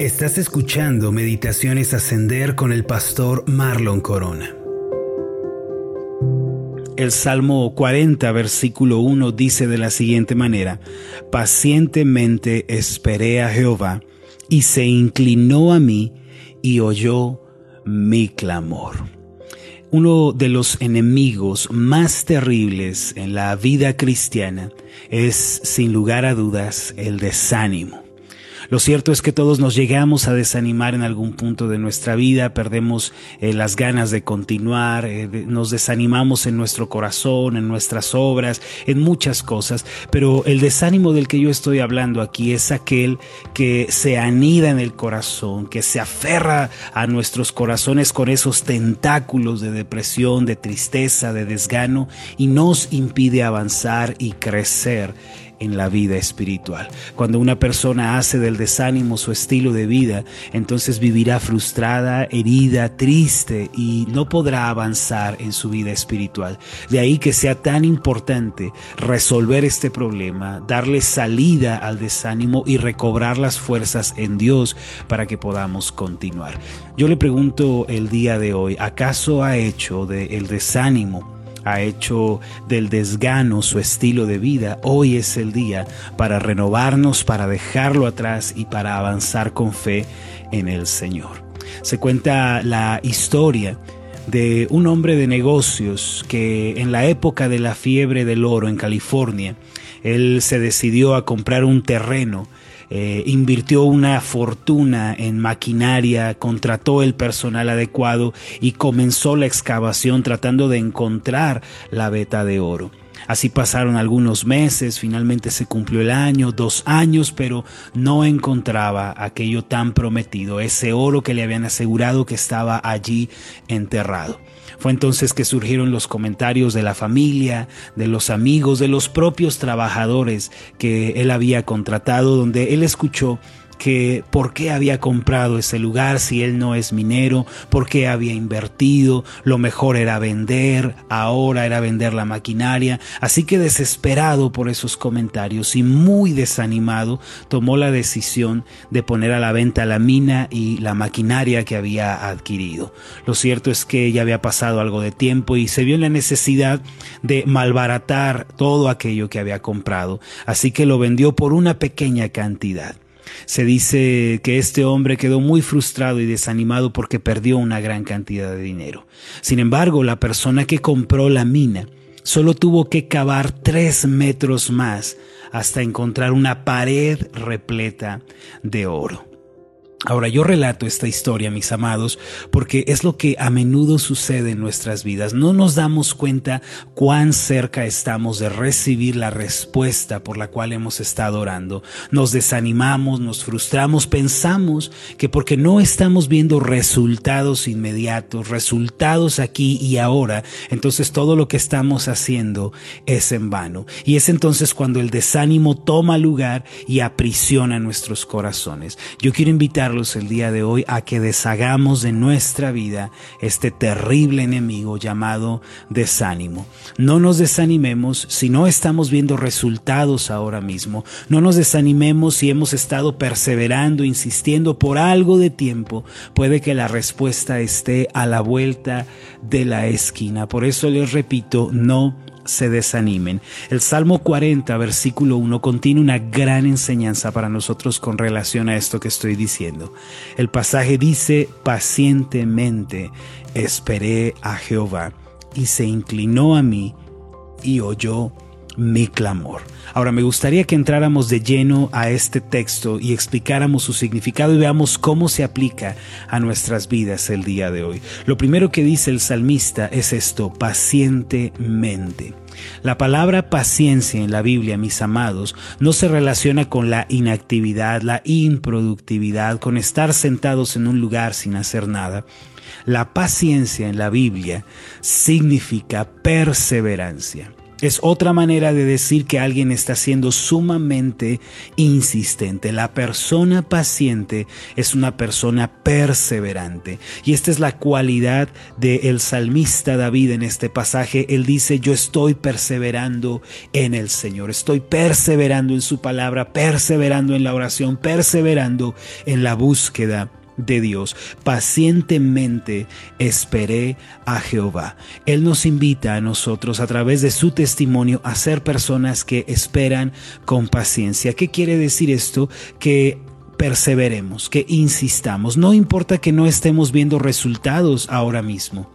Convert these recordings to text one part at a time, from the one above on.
Estás escuchando Meditaciones Ascender con el pastor Marlon Corona. El Salmo 40, versículo 1 dice de la siguiente manera, Pacientemente esperé a Jehová, y se inclinó a mí y oyó mi clamor. Uno de los enemigos más terribles en la vida cristiana es, sin lugar a dudas, el desánimo. Lo cierto es que todos nos llegamos a desanimar en algún punto de nuestra vida, perdemos eh, las ganas de continuar, eh, nos desanimamos en nuestro corazón, en nuestras obras, en muchas cosas, pero el desánimo del que yo estoy hablando aquí es aquel que se anida en el corazón, que se aferra a nuestros corazones con esos tentáculos de depresión, de tristeza, de desgano y nos impide avanzar y crecer en la vida espiritual. Cuando una persona hace del desánimo su estilo de vida, entonces vivirá frustrada, herida, triste y no podrá avanzar en su vida espiritual. De ahí que sea tan importante resolver este problema, darle salida al desánimo y recobrar las fuerzas en Dios para que podamos continuar. Yo le pregunto el día de hoy, ¿acaso ha hecho del desánimo ha hecho del desgano su estilo de vida, hoy es el día para renovarnos, para dejarlo atrás y para avanzar con fe en el Señor. Se cuenta la historia de un hombre de negocios que en la época de la fiebre del oro en California, él se decidió a comprar un terreno eh, invirtió una fortuna en maquinaria, contrató el personal adecuado y comenzó la excavación tratando de encontrar la veta de oro. Así pasaron algunos meses, finalmente se cumplió el año, dos años, pero no encontraba aquello tan prometido, ese oro que le habían asegurado que estaba allí enterrado. Fue entonces que surgieron los comentarios de la familia, de los amigos, de los propios trabajadores que él había contratado, donde él escuchó que por qué había comprado ese lugar si él no es minero, por qué había invertido, lo mejor era vender, ahora era vender la maquinaria, así que desesperado por esos comentarios y muy desanimado, tomó la decisión de poner a la venta la mina y la maquinaria que había adquirido. Lo cierto es que ya había pasado algo de tiempo y se vio en la necesidad de malbaratar todo aquello que había comprado, así que lo vendió por una pequeña cantidad. Se dice que este hombre quedó muy frustrado y desanimado porque perdió una gran cantidad de dinero. Sin embargo, la persona que compró la mina solo tuvo que cavar tres metros más hasta encontrar una pared repleta de oro. Ahora yo relato esta historia, mis amados, porque es lo que a menudo sucede en nuestras vidas. No nos damos cuenta cuán cerca estamos de recibir la respuesta por la cual hemos estado orando. Nos desanimamos, nos frustramos, pensamos que porque no estamos viendo resultados inmediatos, resultados aquí y ahora, entonces todo lo que estamos haciendo es en vano. Y es entonces cuando el desánimo toma lugar y aprisiona nuestros corazones. Yo quiero invitar el día de hoy a que deshagamos de nuestra vida este terrible enemigo llamado desánimo. No nos desanimemos si no estamos viendo resultados ahora mismo. No nos desanimemos si hemos estado perseverando, insistiendo por algo de tiempo. Puede que la respuesta esté a la vuelta de la esquina. Por eso les repito, no se desanimen. El Salmo 40, versículo 1, contiene una gran enseñanza para nosotros con relación a esto que estoy diciendo. El pasaje dice, pacientemente esperé a Jehová y se inclinó a mí y oyó mi clamor. Ahora me gustaría que entráramos de lleno a este texto y explicáramos su significado y veamos cómo se aplica a nuestras vidas el día de hoy. Lo primero que dice el salmista es esto, pacientemente. La palabra paciencia en la Biblia, mis amados, no se relaciona con la inactividad, la improductividad, con estar sentados en un lugar sin hacer nada. La paciencia en la Biblia significa perseverancia. Es otra manera de decir que alguien está siendo sumamente insistente. La persona paciente es una persona perseverante. Y esta es la cualidad del salmista David en este pasaje. Él dice, yo estoy perseverando en el Señor. Estoy perseverando en su palabra, perseverando en la oración, perseverando en la búsqueda de Dios. Pacientemente esperé a Jehová. Él nos invita a nosotros a través de su testimonio a ser personas que esperan con paciencia. ¿Qué quiere decir esto? Que perseveremos, que insistamos. No importa que no estemos viendo resultados ahora mismo.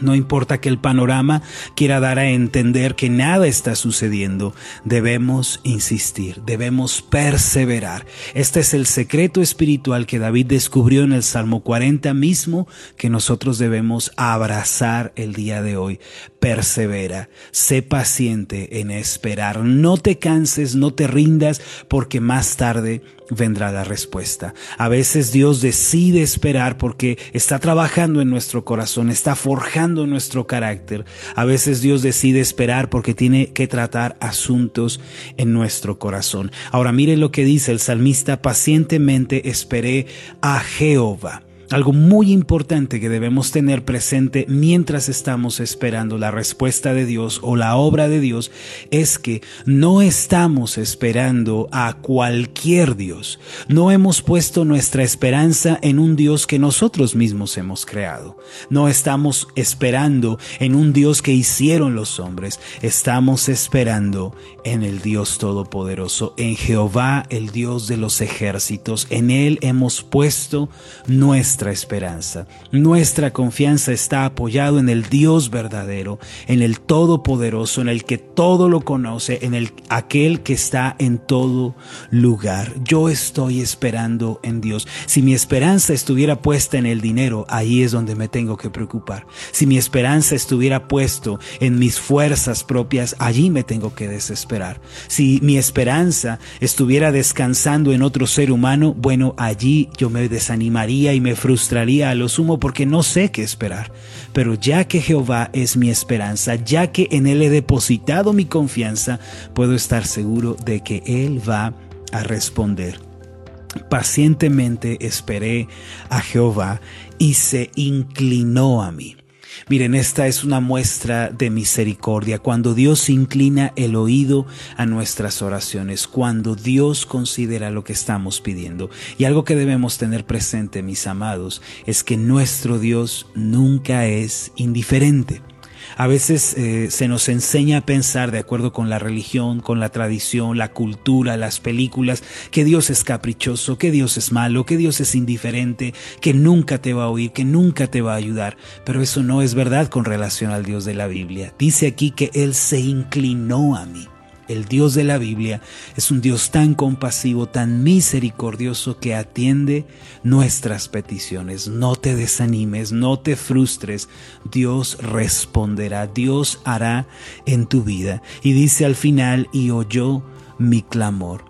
No importa que el panorama quiera dar a entender que nada está sucediendo, debemos insistir, debemos perseverar. Este es el secreto espiritual que David descubrió en el Salmo 40 mismo que nosotros debemos abrazar el día de hoy. Persevera, sé paciente en esperar, no te canses, no te rindas, porque más tarde vendrá la respuesta. A veces Dios decide esperar porque está trabajando en nuestro corazón, está forjando nuestro carácter. A veces Dios decide esperar porque tiene que tratar asuntos en nuestro corazón. Ahora mire lo que dice el salmista, pacientemente esperé a Jehová. Algo muy importante que debemos tener presente mientras estamos esperando la respuesta de Dios o la obra de Dios es que no estamos esperando a cualquier Dios. No hemos puesto nuestra esperanza en un Dios que nosotros mismos hemos creado. No estamos esperando en un Dios que hicieron los hombres. Estamos esperando en el Dios Todopoderoso, en Jehová, el Dios de los ejércitos. En Él hemos puesto nuestra esperanza. Nuestra confianza está apoyado en el Dios verdadero, en el Todopoderoso, en el que todo lo conoce, en el aquel que está en todo lugar. Yo estoy esperando en Dios. Si mi esperanza estuviera puesta en el dinero, ahí es donde me tengo que preocupar. Si mi esperanza estuviera puesto en mis fuerzas propias, allí me tengo que desesperar. Si mi esperanza estuviera descansando en otro ser humano, bueno, allí yo me desanimaría y me frustraría a lo sumo porque no sé qué esperar. Pero ya que Jehová es mi esperanza, ya que en Él he depositado mi confianza, puedo estar seguro de que Él va a responder. Pacientemente esperé a Jehová y se inclinó a mí. Miren, esta es una muestra de misericordia, cuando Dios inclina el oído a nuestras oraciones, cuando Dios considera lo que estamos pidiendo. Y algo que debemos tener presente, mis amados, es que nuestro Dios nunca es indiferente. A veces eh, se nos enseña a pensar de acuerdo con la religión, con la tradición, la cultura, las películas, que Dios es caprichoso, que Dios es malo, que Dios es indiferente, que nunca te va a oír, que nunca te va a ayudar. Pero eso no es verdad con relación al Dios de la Biblia. Dice aquí que Él se inclinó a mí el Dios de la Biblia, es un Dios tan compasivo, tan misericordioso que atiende nuestras peticiones. No te desanimes, no te frustres. Dios responderá, Dios hará en tu vida. Y dice al final, y oyó mi clamor.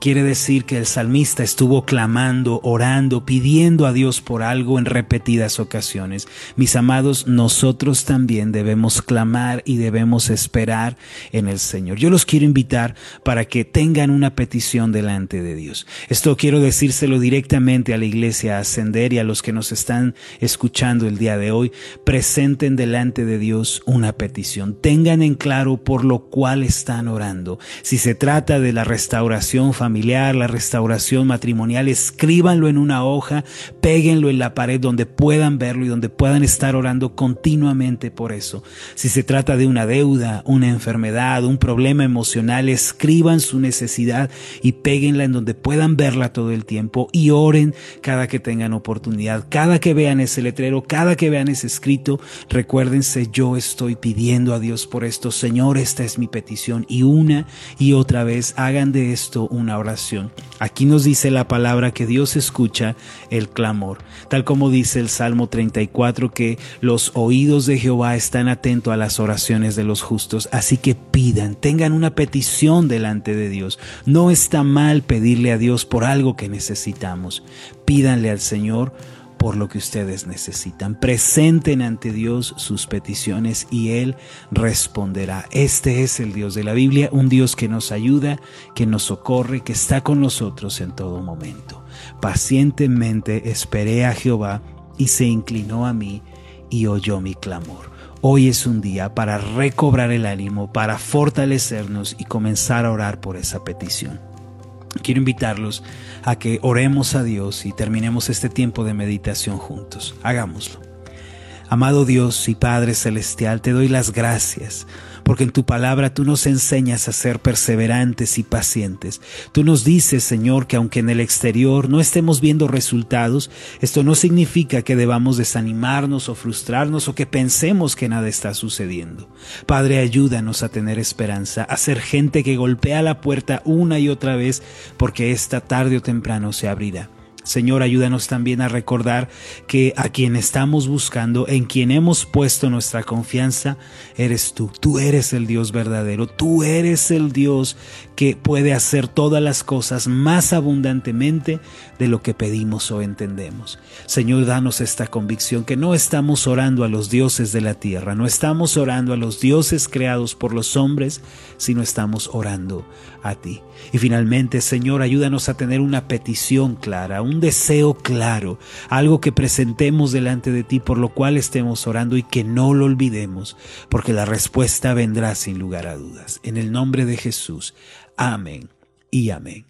Quiere decir que el salmista estuvo clamando, orando, pidiendo a Dios por algo en repetidas ocasiones. Mis amados, nosotros también debemos clamar y debemos esperar en el Señor. Yo los quiero invitar para que tengan una petición delante de Dios. Esto quiero decírselo directamente a la iglesia Ascender y a los que nos están escuchando el día de hoy. Presenten delante de Dios una petición. Tengan en claro por lo cual están orando. Si se trata de la restauración familiar, la restauración matrimonial, escríbanlo en una hoja, péguenlo en la pared donde puedan verlo y donde puedan estar orando continuamente por eso. Si se trata de una deuda, una enfermedad, un problema emocional, escriban su necesidad y péguenla en donde puedan verla todo el tiempo y oren cada que tengan oportunidad, cada que vean ese letrero, cada que vean ese escrito, recuérdense, yo estoy pidiendo a Dios por esto, Señor, esta es mi petición. Y una y otra vez hagan de esto una oración. Aquí nos dice la palabra que Dios escucha el clamor, tal como dice el Salmo 34 que los oídos de Jehová están atentos a las oraciones de los justos, así que pidan, tengan una petición delante de Dios. No está mal pedirle a Dios por algo que necesitamos. Pídanle al Señor por lo que ustedes necesitan. Presenten ante Dios sus peticiones y Él responderá. Este es el Dios de la Biblia, un Dios que nos ayuda, que nos socorre, que está con nosotros en todo momento. Pacientemente esperé a Jehová y se inclinó a mí y oyó mi clamor. Hoy es un día para recobrar el ánimo, para fortalecernos y comenzar a orar por esa petición. Quiero invitarlos a que oremos a Dios y terminemos este tiempo de meditación juntos. Hagámoslo. Amado Dios y Padre Celestial, te doy las gracias porque en tu palabra tú nos enseñas a ser perseverantes y pacientes. Tú nos dices, Señor, que aunque en el exterior no estemos viendo resultados, esto no significa que debamos desanimarnos o frustrarnos o que pensemos que nada está sucediendo. Padre, ayúdanos a tener esperanza, a ser gente que golpea la puerta una y otra vez, porque esta tarde o temprano se abrirá. Señor, ayúdanos también a recordar que a quien estamos buscando, en quien hemos puesto nuestra confianza, eres tú. Tú eres el Dios verdadero. Tú eres el Dios que puede hacer todas las cosas más abundantemente de lo que pedimos o entendemos. Señor, danos esta convicción que no estamos orando a los dioses de la tierra, no estamos orando a los dioses creados por los hombres, sino estamos orando a ti. Y finalmente, Señor, ayúdanos a tener una petición clara, deseo claro, algo que presentemos delante de ti por lo cual estemos orando y que no lo olvidemos, porque la respuesta vendrá sin lugar a dudas. En el nombre de Jesús. Amén y amén.